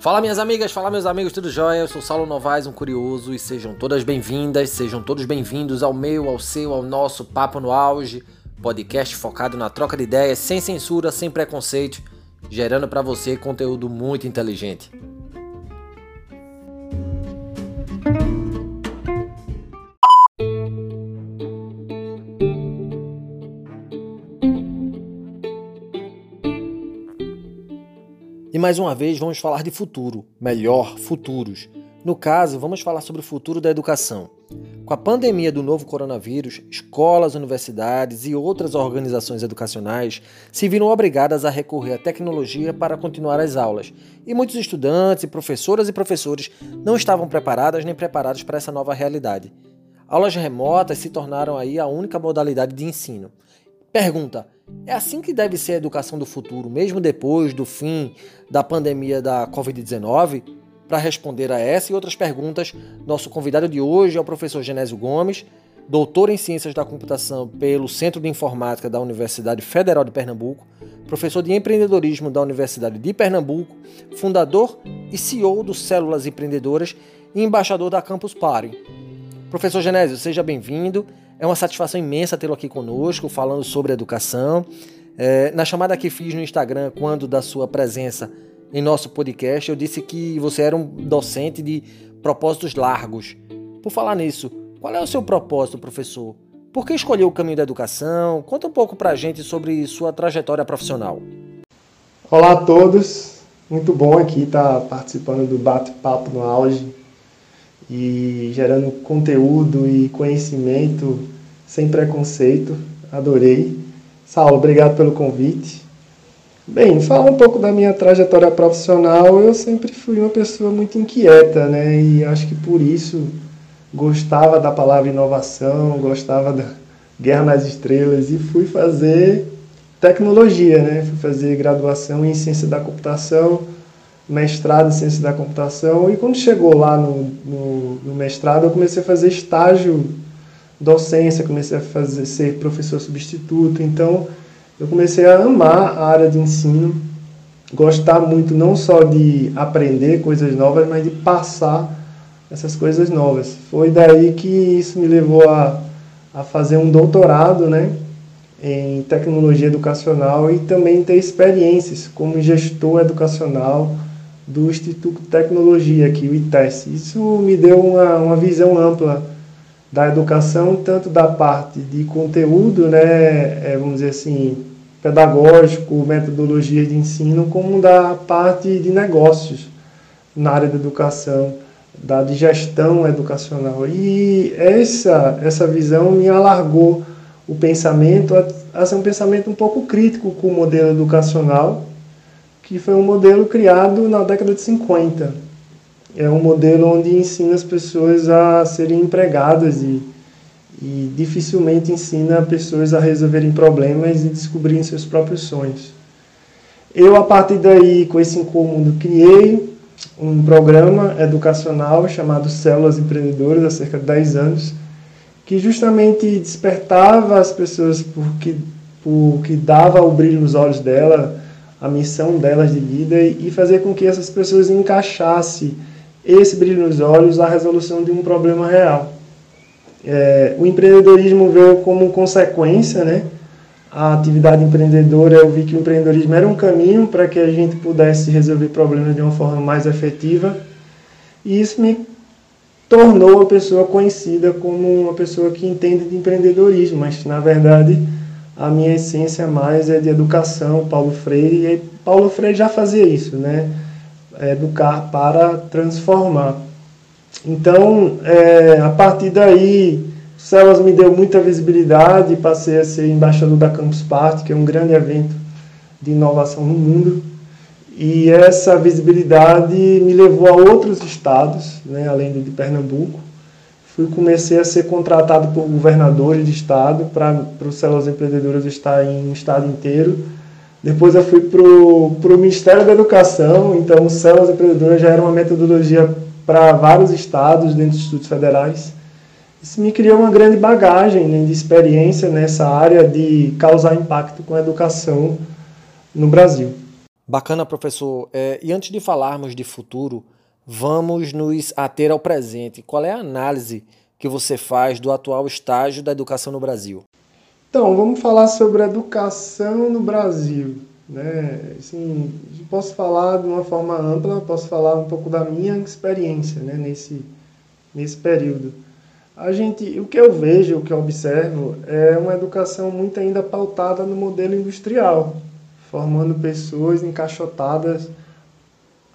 Fala minhas amigas, fala meus amigos, tudo jóia? Eu sou Saulo Novaes, um curioso, e sejam todas bem-vindas, sejam todos bem-vindos ao meu, ao seu, ao nosso Papo no Auge, podcast focado na troca de ideias, sem censura, sem preconceito, gerando para você conteúdo muito inteligente. Mais uma vez vamos falar de futuro, melhor, futuros. No caso, vamos falar sobre o futuro da educação. Com a pandemia do novo coronavírus, escolas, universidades e outras organizações educacionais se viram obrigadas a recorrer à tecnologia para continuar as aulas. E muitos estudantes, professoras e professores não estavam preparadas nem preparados para essa nova realidade. Aulas remotas se tornaram aí a única modalidade de ensino. Pergunta: é assim que deve ser a educação do futuro, mesmo depois do fim da pandemia da Covid-19? Para responder a essa e outras perguntas, nosso convidado de hoje é o professor Genésio Gomes, doutor em Ciências da Computação pelo Centro de Informática da Universidade Federal de Pernambuco, professor de empreendedorismo da Universidade de Pernambuco, fundador e CEO do Células Empreendedoras e embaixador da Campus Party. Professor Genésio, seja bem-vindo. É uma satisfação imensa tê-lo aqui conosco, falando sobre educação. É, na chamada que fiz no Instagram, quando da sua presença em nosso podcast, eu disse que você era um docente de propósitos largos. Por falar nisso, qual é o seu propósito, professor? Por que escolheu o caminho da educação? Conta um pouco pra gente sobre sua trajetória profissional. Olá a todos, muito bom aqui estar participando do bate-papo no auge e gerando conteúdo e conhecimento sem preconceito. Adorei. Saulo, obrigado pelo convite. Bem, fala um pouco da minha trajetória profissional. Eu sempre fui uma pessoa muito inquieta, né? E acho que por isso gostava da palavra inovação, gostava da Guerra nas Estrelas e fui fazer tecnologia, né? Fui fazer graduação em ciência da computação mestrado em ciência da computação e quando chegou lá no, no, no, mestrado eu comecei a fazer estágio docência, comecei a fazer ser professor substituto, então eu comecei a amar a área de ensino, gostar muito não só de aprender coisas novas, mas de passar essas coisas novas. Foi daí que isso me levou a, a fazer um doutorado, né? em tecnologia educacional e também ter experiências como gestor educacional, do Instituto de Tecnologia aqui, o ITES. Isso me deu uma, uma visão ampla da educação, tanto da parte de conteúdo, né, é, vamos dizer assim, pedagógico, metodologia de ensino, como da parte de negócios na área da educação, da de gestão educacional. E essa, essa visão me alargou o pensamento a, a ser um pensamento um pouco crítico com o modelo educacional, que foi um modelo criado na década de 50. É um modelo onde ensina as pessoas a serem empregadas e, e dificilmente ensina pessoas a resolverem problemas e descobrirem seus próprios sonhos. Eu, a partir daí, com esse incômodo, criei um programa educacional chamado Células Empreendedoras, há cerca de 10 anos, que justamente despertava as pessoas porque, porque dava o brilho nos olhos dela, a missão delas de vida e fazer com que essas pessoas encaixassem esse brilho nos olhos à resolução de um problema real. É, o empreendedorismo veio como consequência, né? A atividade empreendedora, eu vi que o empreendedorismo era um caminho para que a gente pudesse resolver problemas de uma forma mais efetiva. E isso me tornou uma pessoa conhecida como uma pessoa que entende de empreendedorismo, mas na verdade a minha essência mais é de educação, Paulo Freire, e Paulo Freire já fazia isso, né? Educar para transformar. Então, é, a partir daí, o Celas me deu muita visibilidade, passei a ser embaixador da Campus Party, que é um grande evento de inovação no mundo. E essa visibilidade me levou a outros estados, né, além de Pernambuco fui comecei a ser contratado por governadores de estado para os células empreendedoras estar em estado inteiro. Depois eu fui para o Ministério da Educação, então o Empreendedoras já era uma metodologia para vários estados dentro dos institutos federais. Isso me criou uma grande bagagem né, de experiência nessa área de causar impacto com a educação no Brasil. Bacana, professor. É, e antes de falarmos de futuro, vamos nos ater ao presente. Qual é a análise que você faz do atual estágio da educação no Brasil? Então, vamos falar sobre a educação no Brasil. Né? Assim, posso falar de uma forma ampla, posso falar um pouco da minha experiência né? nesse, nesse período. A gente, o que eu vejo, o que eu observo, é uma educação muito ainda pautada no modelo industrial formando pessoas encaixotadas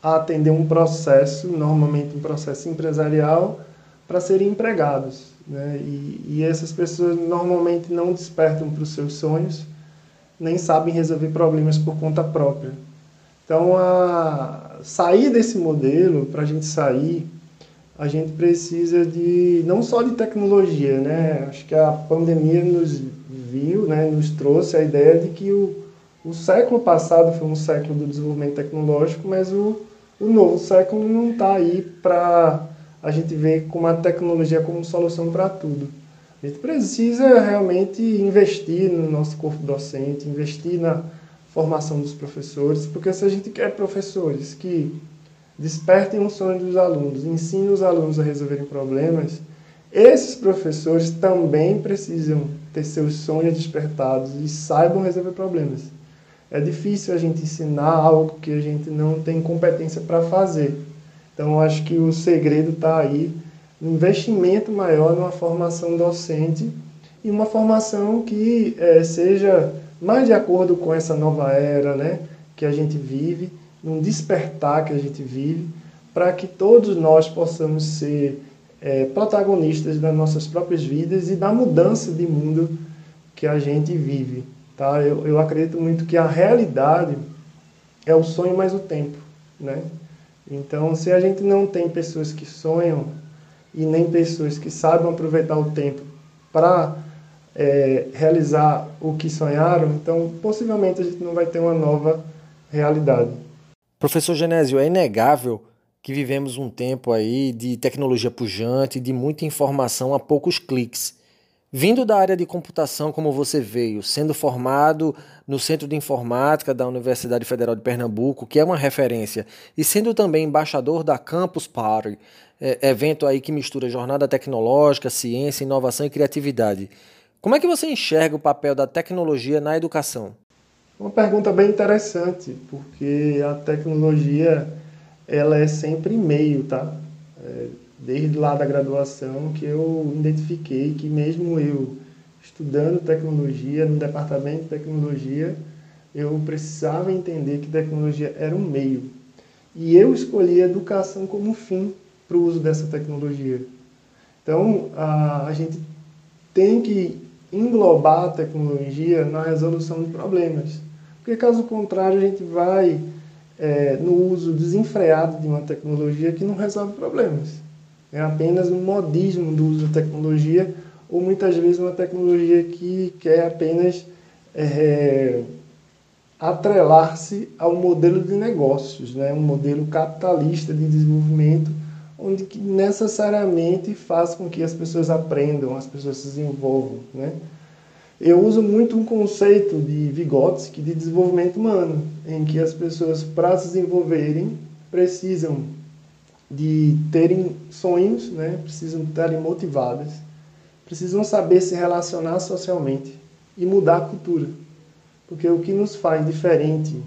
a atender um processo, normalmente um processo empresarial, para serem empregados. Né? E, e essas pessoas normalmente não despertam para os seus sonhos, nem sabem resolver problemas por conta própria. Então, a sair desse modelo, para a gente sair, a gente precisa de não só de tecnologia, né? Acho que a pandemia nos viu, né, nos trouxe a ideia de que o o século passado foi um século do desenvolvimento tecnológico, mas o, o novo século não está aí para a gente ver como a tecnologia como solução para tudo. A gente precisa realmente investir no nosso corpo docente, investir na formação dos professores, porque se a gente quer professores que despertem um sonho dos alunos, ensinem os alunos a resolverem problemas, esses professores também precisam ter seus sonhos despertados e saibam resolver problemas. É difícil a gente ensinar algo que a gente não tem competência para fazer. Então, acho que o segredo está aí no investimento maior numa formação docente e uma formação que é, seja mais de acordo com essa nova era né, que a gente vive, num despertar que a gente vive, para que todos nós possamos ser é, protagonistas das nossas próprias vidas e da mudança de mundo que a gente vive. Tá? Eu, eu acredito muito que a realidade é o sonho mais o tempo. Né? Então, se a gente não tem pessoas que sonham e nem pessoas que sabem aproveitar o tempo para é, realizar o que sonharam, então possivelmente a gente não vai ter uma nova realidade. Professor Genésio, é inegável que vivemos um tempo aí de tecnologia pujante, de muita informação a poucos cliques. Vindo da área de computação como você veio, sendo formado no Centro de Informática da Universidade Federal de Pernambuco, que é uma referência, e sendo também embaixador da Campus Party, é, evento aí que mistura jornada tecnológica, ciência, inovação e criatividade. Como é que você enxerga o papel da tecnologia na educação? Uma pergunta bem interessante, porque a tecnologia ela é sempre meio, tá? É desde lá da graduação, que eu identifiquei que mesmo eu estudando tecnologia, no departamento de tecnologia, eu precisava entender que tecnologia era um meio. E eu escolhi a educação como fim para o uso dessa tecnologia. Então, a, a gente tem que englobar a tecnologia na resolução de problemas. Porque, caso contrário, a gente vai é, no uso desenfreado de uma tecnologia que não resolve problemas é apenas um modismo do uso da tecnologia ou muitas vezes uma tecnologia que quer apenas é, atrelar-se ao modelo de negócios, né? um modelo capitalista de desenvolvimento, onde que necessariamente faz com que as pessoas aprendam, as pessoas se desenvolvam. Né? Eu uso muito um conceito de Vygotsky de desenvolvimento humano, em que as pessoas, para se desenvolverem, precisam de terem sonhos, né? precisam estarem motivadas, precisam saber se relacionar socialmente e mudar a cultura. Porque o que nos faz diferente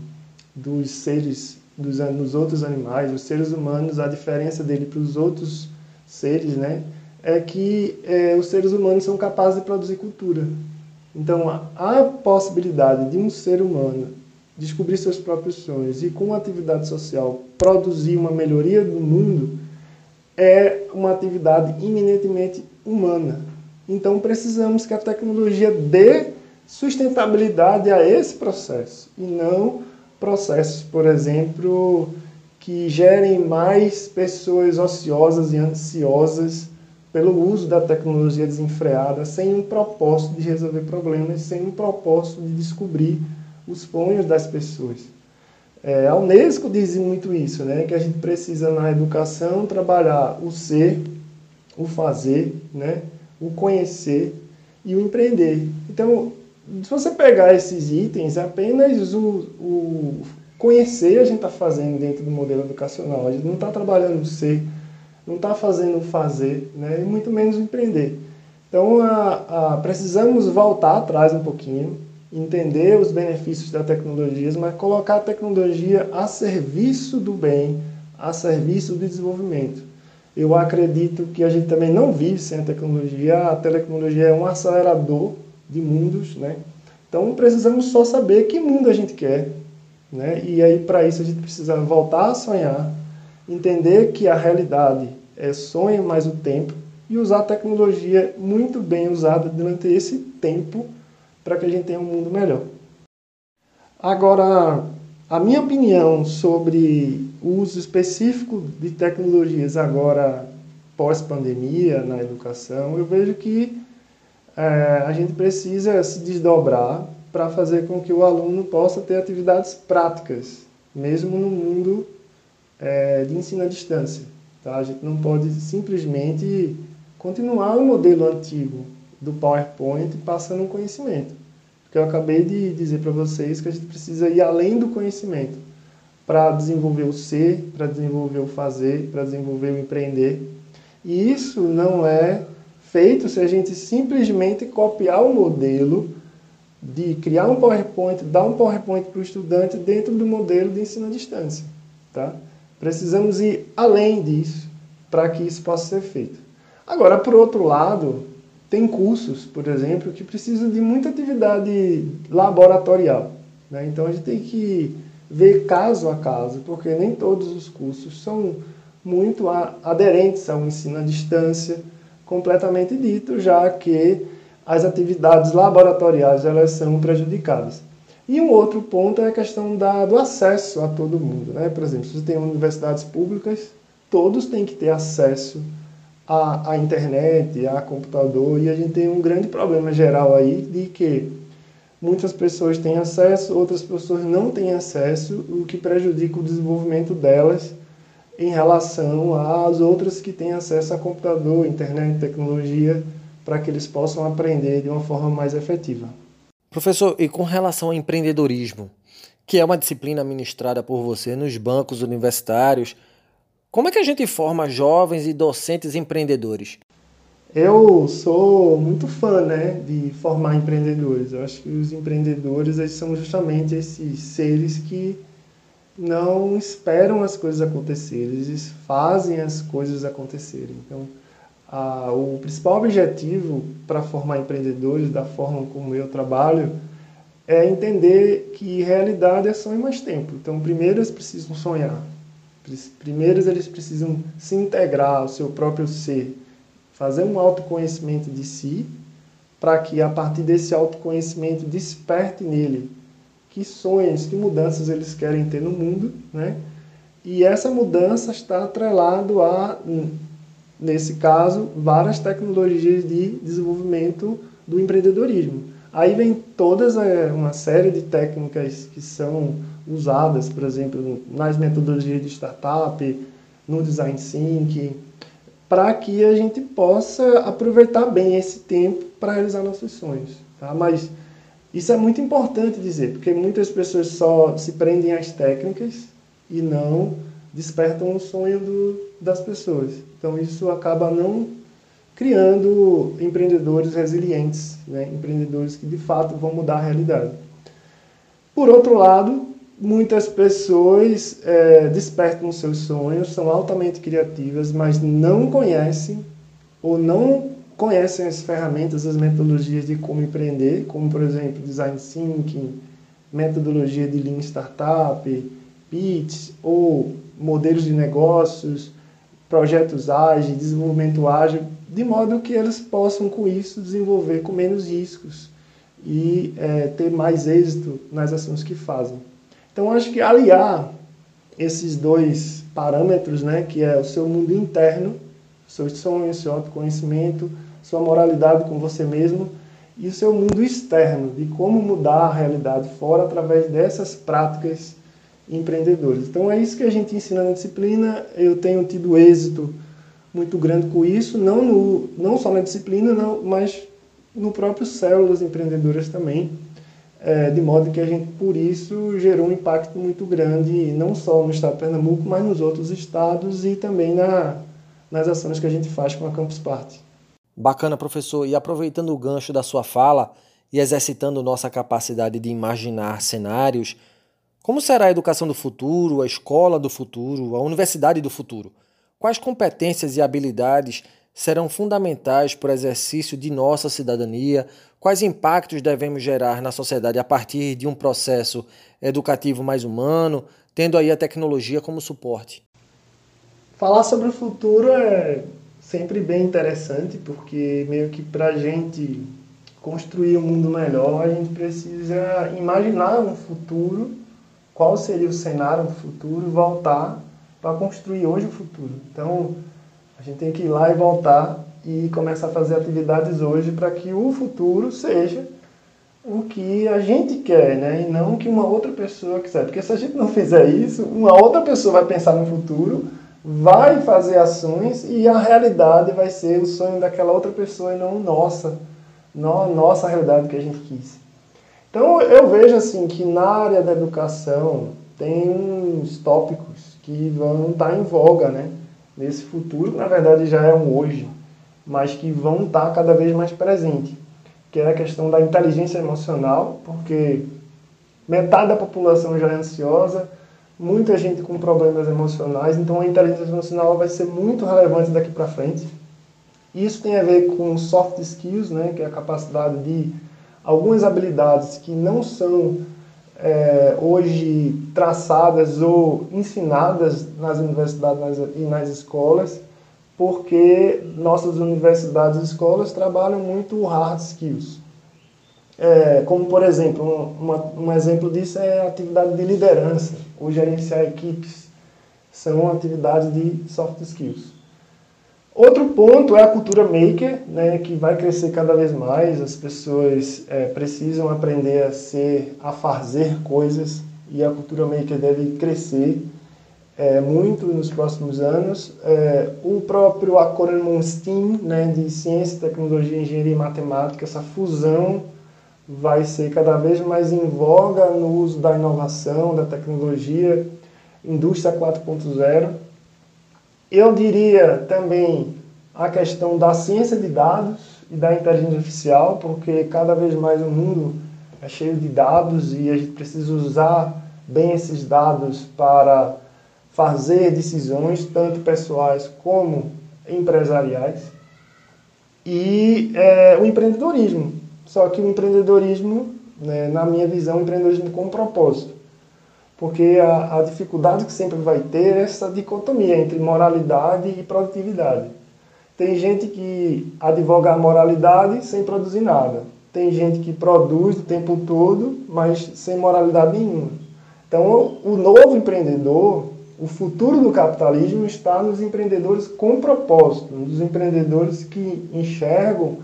dos seres, dos, dos outros animais, os seres humanos, a diferença dele para os outros seres, né? é que é, os seres humanos são capazes de produzir cultura. Então, a, a possibilidade de um ser humano descobrir seus próprios sonhos e com uma atividade social produzir uma melhoria do mundo é uma atividade eminentemente humana. Então precisamos que a tecnologia dê sustentabilidade a esse processo e não processos, por exemplo, que gerem mais pessoas ociosas e ansiosas pelo uso da tecnologia desenfreada, sem um propósito de resolver problemas, sem um propósito de descobrir os sonhos das pessoas. É, a Unesco diz muito isso, né? que a gente precisa na educação trabalhar o ser, o fazer, né? o conhecer e o empreender. Então, se você pegar esses itens, apenas o, o, conhecer a gente está fazendo dentro do modelo educacional. A gente não está trabalhando ser, não está fazendo fazer, né? e muito menos empreender. Então, a, a, precisamos voltar atrás um pouquinho, entender os benefícios da tecnologia, mas colocar a tecnologia a serviço do bem, a serviço do desenvolvimento. Eu acredito que a gente também não vive sem a tecnologia. A tecnologia é um acelerador de mundos, né? Então precisamos só saber que mundo a gente quer, né? E aí para isso a gente precisa voltar a sonhar, entender que a realidade é sonho mais o tempo e usar a tecnologia muito bem usada durante esse tempo para que a gente tenha um mundo melhor. Agora, a minha opinião sobre o uso específico de tecnologias agora pós-pandemia na educação, eu vejo que é, a gente precisa se desdobrar para fazer com que o aluno possa ter atividades práticas, mesmo no mundo é, de ensino à distância. Tá? A gente não pode simplesmente continuar o modelo antigo do PowerPoint passando um conhecimento. Porque eu acabei de dizer para vocês que a gente precisa ir além do conhecimento para desenvolver o ser, para desenvolver o fazer, para desenvolver o empreender. E isso não é feito se a gente simplesmente copiar o modelo de criar um PowerPoint, dar um PowerPoint para o estudante dentro do modelo de ensino à distância. Tá? Precisamos ir além disso para que isso possa ser feito. Agora, por outro lado, tem cursos, por exemplo, que precisam de muita atividade laboratorial. Né? Então a gente tem que ver caso a caso, porque nem todos os cursos são muito aderentes ao ensino à distância, completamente dito, já que as atividades laboratoriais elas são prejudicadas. E um outro ponto é a questão da, do acesso a todo mundo. Né? Por exemplo, se você tem universidades públicas, todos têm que ter acesso à, à internet, a computador, e a gente tem um grande problema geral aí de que muitas pessoas têm acesso, outras pessoas não têm acesso, o que prejudica o desenvolvimento delas em relação às outras que têm acesso a computador, internet, tecnologia, para que eles possam aprender de uma forma mais efetiva. Professor, e com relação ao empreendedorismo, que é uma disciplina ministrada por você nos bancos universitários, como é que a gente forma jovens e docentes empreendedores? Eu sou muito fã né, de formar empreendedores. Eu acho que os empreendedores eles são justamente esses seres que não esperam as coisas acontecerem, eles fazem as coisas acontecerem. Então, a, o principal objetivo para formar empreendedores, da forma como eu trabalho, é entender que realidade é sonho mais tempo. Então, primeiro eles precisam sonhar. Primeiro eles precisam se integrar ao seu próprio ser, fazer um autoconhecimento de si, para que a partir desse autoconhecimento desperte nele que sonhos, que mudanças eles querem ter no mundo, né? E essa mudança está atrelado a, nesse caso, várias tecnologias de desenvolvimento do empreendedorismo. Aí vem todas é, uma série de técnicas que são usadas, por exemplo, nas metodologias de startup, no design thinking, para que a gente possa aproveitar bem esse tempo para realizar nossos sonhos. Tá? Mas isso é muito importante dizer, porque muitas pessoas só se prendem às técnicas e não despertam o sonho do, das pessoas. Então isso acaba não criando empreendedores resilientes, né? empreendedores que de fato vão mudar a realidade. Por outro lado, muitas pessoas é, despertam seus sonhos, são altamente criativas, mas não conhecem ou não conhecem as ferramentas, as metodologias de como empreender, como por exemplo design thinking, metodologia de lean startup, pitch ou modelos de negócios, projetos ágeis, desenvolvimento ágil, de modo que eles possam com isso desenvolver com menos riscos e é, ter mais êxito nas ações que fazem. Então acho que aliar esses dois parâmetros, né, que é o seu mundo interno, seus sonhos, seu autoconhecimento, sua moralidade com você mesmo e o seu mundo externo, de como mudar a realidade fora através dessas práticas empreendedoras. Então é isso que a gente ensina na disciplina. Eu tenho tido êxito muito grande com isso, não, no, não só na disciplina, não, mas no próprio Células Empreendedoras também. É, de modo que a gente, por isso, gerou um impacto muito grande, não só no estado de Pernambuco, mas nos outros estados e também na, nas ações que a gente faz com a Campus Party. Bacana, professor. E aproveitando o gancho da sua fala e exercitando nossa capacidade de imaginar cenários, como será a educação do futuro, a escola do futuro, a universidade do futuro? Quais competências e habilidades serão fundamentais para o exercício de nossa cidadania? Quais impactos devemos gerar na sociedade a partir de um processo educativo mais humano, tendo aí a tecnologia como suporte? Falar sobre o futuro é sempre bem interessante, porque meio que para a gente construir um mundo melhor, a gente precisa imaginar um futuro, qual seria o cenário do futuro, voltar para construir hoje o futuro. Então, a gente tem que ir lá e voltar e começar a fazer atividades hoje para que o futuro seja o que a gente quer, né? E não o que uma outra pessoa quiser. Porque se a gente não fizer isso, uma outra pessoa vai pensar no futuro, vai fazer ações e a realidade vai ser o sonho daquela outra pessoa e não nossa, não nossa realidade que a gente quis. Então eu vejo assim que na área da educação tem uns tópicos que vão estar em voga, né? Nesse futuro, que na verdade já é um hoje mas que vão estar cada vez mais presentes, que é a questão da inteligência emocional, porque metade da população já é ansiosa, muita gente com problemas emocionais, então a inteligência emocional vai ser muito relevante daqui para frente. Isso tem a ver com soft skills, né, que é a capacidade de algumas habilidades que não são é, hoje traçadas ou ensinadas nas universidades e nas escolas, porque nossas universidades e escolas trabalham muito hard skills. É, como, por exemplo, uma, um exemplo disso é a atividade de liderança, ou gerenciar equipes. São atividades de soft skills. Outro ponto é a cultura maker, né, que vai crescer cada vez mais. As pessoas é, precisam aprender a ser, a fazer coisas, e a cultura maker deve crescer é, muito nos próximos anos. É, o próprio acrônimo STEAM, né, de Ciência, Tecnologia, Engenharia e Matemática, essa fusão vai ser cada vez mais em voga no uso da inovação, da tecnologia, indústria 4.0. Eu diria também a questão da ciência de dados e da inteligência artificial, porque cada vez mais o mundo é cheio de dados e a gente precisa usar bem esses dados para fazer decisões, tanto pessoais como empresariais, e é, o empreendedorismo. Só que o empreendedorismo, né, na minha visão, o empreendedorismo com propósito. Porque a, a dificuldade que sempre vai ter é essa dicotomia entre moralidade e produtividade. Tem gente que advoga a moralidade sem produzir nada. Tem gente que produz o tempo todo, mas sem moralidade nenhuma. Então, o novo empreendedor, o futuro do capitalismo está nos empreendedores com propósito, nos empreendedores que enxergam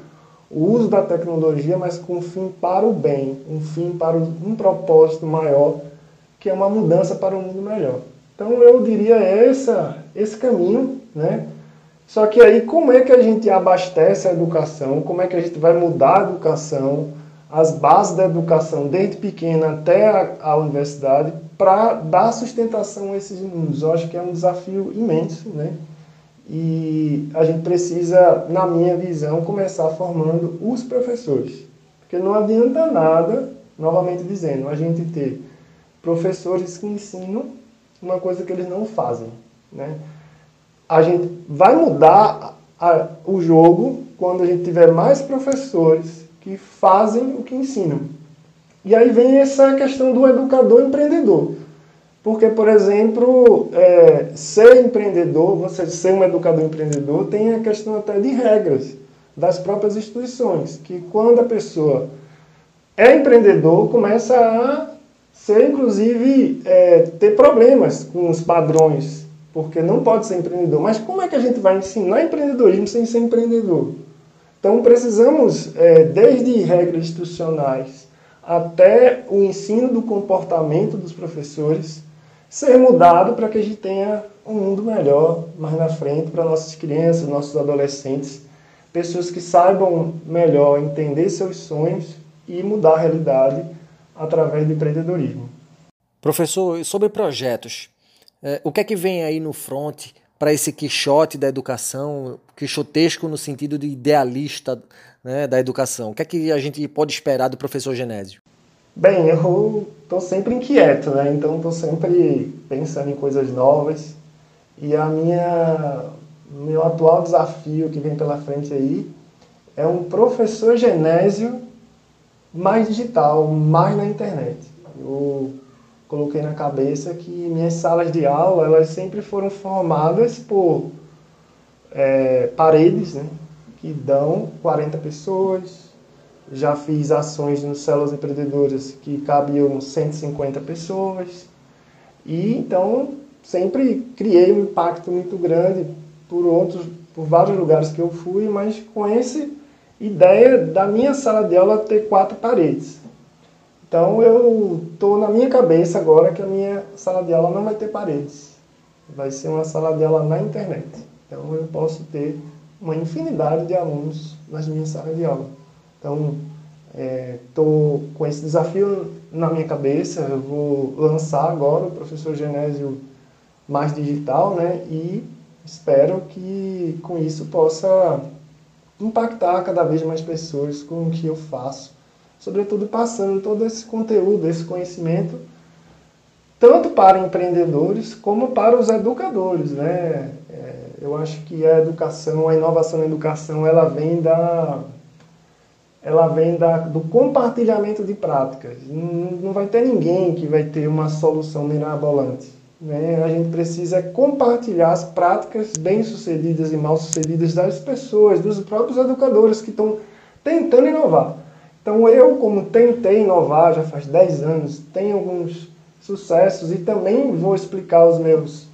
o uso da tecnologia, mas com um fim para o bem, um fim para um propósito maior, que é uma mudança para um mundo melhor. Então eu diria essa, esse caminho, né? Só que aí como é que a gente abastece a educação, como é que a gente vai mudar a educação, as bases da educação desde pequena até a, a universidade, para dar sustentação a esses mundos. Eu acho que é um desafio imenso, né? E a gente precisa, na minha visão, começar formando os professores. Porque não adianta nada, novamente dizendo, a gente ter professores que ensinam uma coisa que eles não fazem, né? A gente vai mudar a, o jogo quando a gente tiver mais professores que fazem o que ensinam. E aí vem essa questão do educador empreendedor. Porque, por exemplo, é, ser empreendedor, você ser um educador empreendedor, tem a questão até de regras das próprias instituições, que quando a pessoa é empreendedor, começa a ser, inclusive, é, ter problemas com os padrões, porque não pode ser empreendedor. Mas como é que a gente vai ensinar empreendedorismo sem ser empreendedor? Então, precisamos, é, desde regras institucionais, até o ensino do comportamento dos professores ser mudado para que a gente tenha um mundo melhor mais na frente para nossas crianças, nossos adolescentes, pessoas que saibam melhor entender seus sonhos e mudar a realidade através do empreendedorismo. Professor, sobre projetos, é, o que é que vem aí no front para esse quixote da educação, quixotesco no sentido de idealista né, da educação? O que é que a gente pode esperar do professor Genésio? Bem, eu estou sempre inquieto, né? Então estou sempre pensando em coisas novas. E a minha meu atual desafio que vem pela frente aí é um professor Genésio mais digital, mais na internet. Eu coloquei na cabeça que minhas salas de aula elas sempre foram formadas por é, paredes, né? Que dão 40 pessoas, já fiz ações no Células Empreendedoras que cabiam 150 pessoas. E então sempre criei um impacto muito grande por outros, por vários lugares que eu fui, mas com essa ideia da minha sala de aula ter quatro paredes. Então eu estou na minha cabeça agora que a minha sala de aula não vai ter paredes. Vai ser uma sala de aula na internet. Então eu posso ter uma infinidade de alunos nas minhas salas de aula. Então, estou é, com esse desafio na minha cabeça, eu vou lançar agora o Professor Genésio Mais Digital, né? E espero que com isso possa impactar cada vez mais pessoas com o que eu faço, sobretudo passando todo esse conteúdo, esse conhecimento, tanto para empreendedores como para os educadores, né? É, eu acho que a educação, a inovação na educação, ela vem da ela vem da, do compartilhamento de práticas. Não, não vai ter ninguém que vai ter uma solução mirabolante. Né? A gente precisa compartilhar as práticas bem-sucedidas e mal-sucedidas das pessoas, dos próprios educadores que estão tentando inovar. Então eu, como tentei inovar já faz 10 anos, tenho alguns sucessos e também vou explicar os meus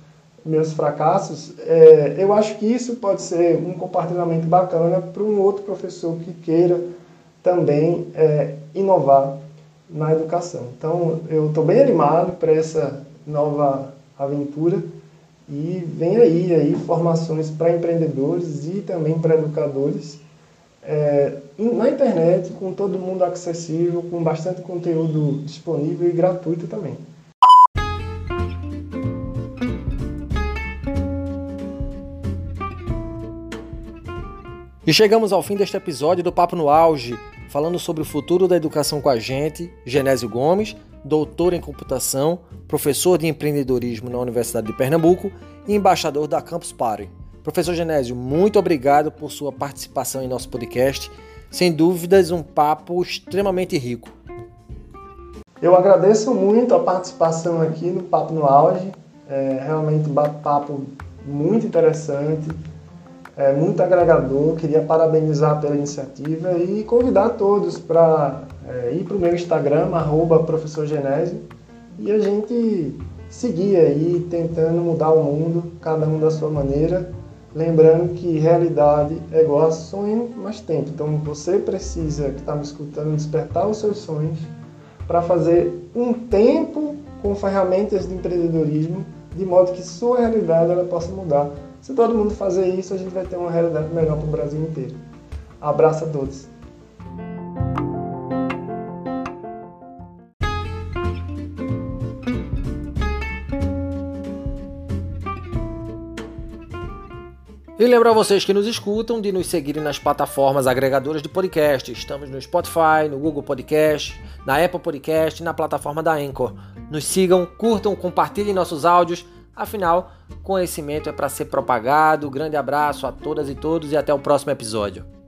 meus fracassos, é, eu acho que isso pode ser um compartilhamento bacana para um outro professor que queira também é, inovar na educação. Então, eu estou bem animado para essa nova aventura e vem aí, aí formações para empreendedores e também para educadores é, na internet, com todo mundo acessível, com bastante conteúdo disponível e gratuito também. E chegamos ao fim deste episódio do Papo no Auge, falando sobre o futuro da educação com a gente, Genésio Gomes, doutor em computação, professor de empreendedorismo na Universidade de Pernambuco e embaixador da Campus Party. Professor Genésio, muito obrigado por sua participação em nosso podcast. Sem dúvidas, um papo extremamente rico. Eu agradeço muito a participação aqui no Papo no Auge. É realmente um bate-papo muito interessante é muito agregador. Queria parabenizar pela iniciativa e convidar todos para é, ir para o meu Instagram, professor Genésio, e a gente seguir aí tentando mudar o mundo, cada um da sua maneira. Lembrando que realidade é igual a sonho mais tempo. Então você precisa, que está me escutando, despertar os seus sonhos para fazer um tempo com ferramentas de empreendedorismo, de modo que sua realidade ela possa mudar se todo mundo fazer isso, a gente vai ter uma realidade melhor para o Brasil inteiro. Abraço a todos. E lembro a vocês que nos escutam de nos seguirem nas plataformas agregadoras de podcast. Estamos no Spotify, no Google Podcast, na Apple Podcast e na plataforma da Anchor. Nos sigam, curtam, compartilhem nossos áudios Afinal, conhecimento é para ser propagado. Grande abraço a todas e todos e até o próximo episódio.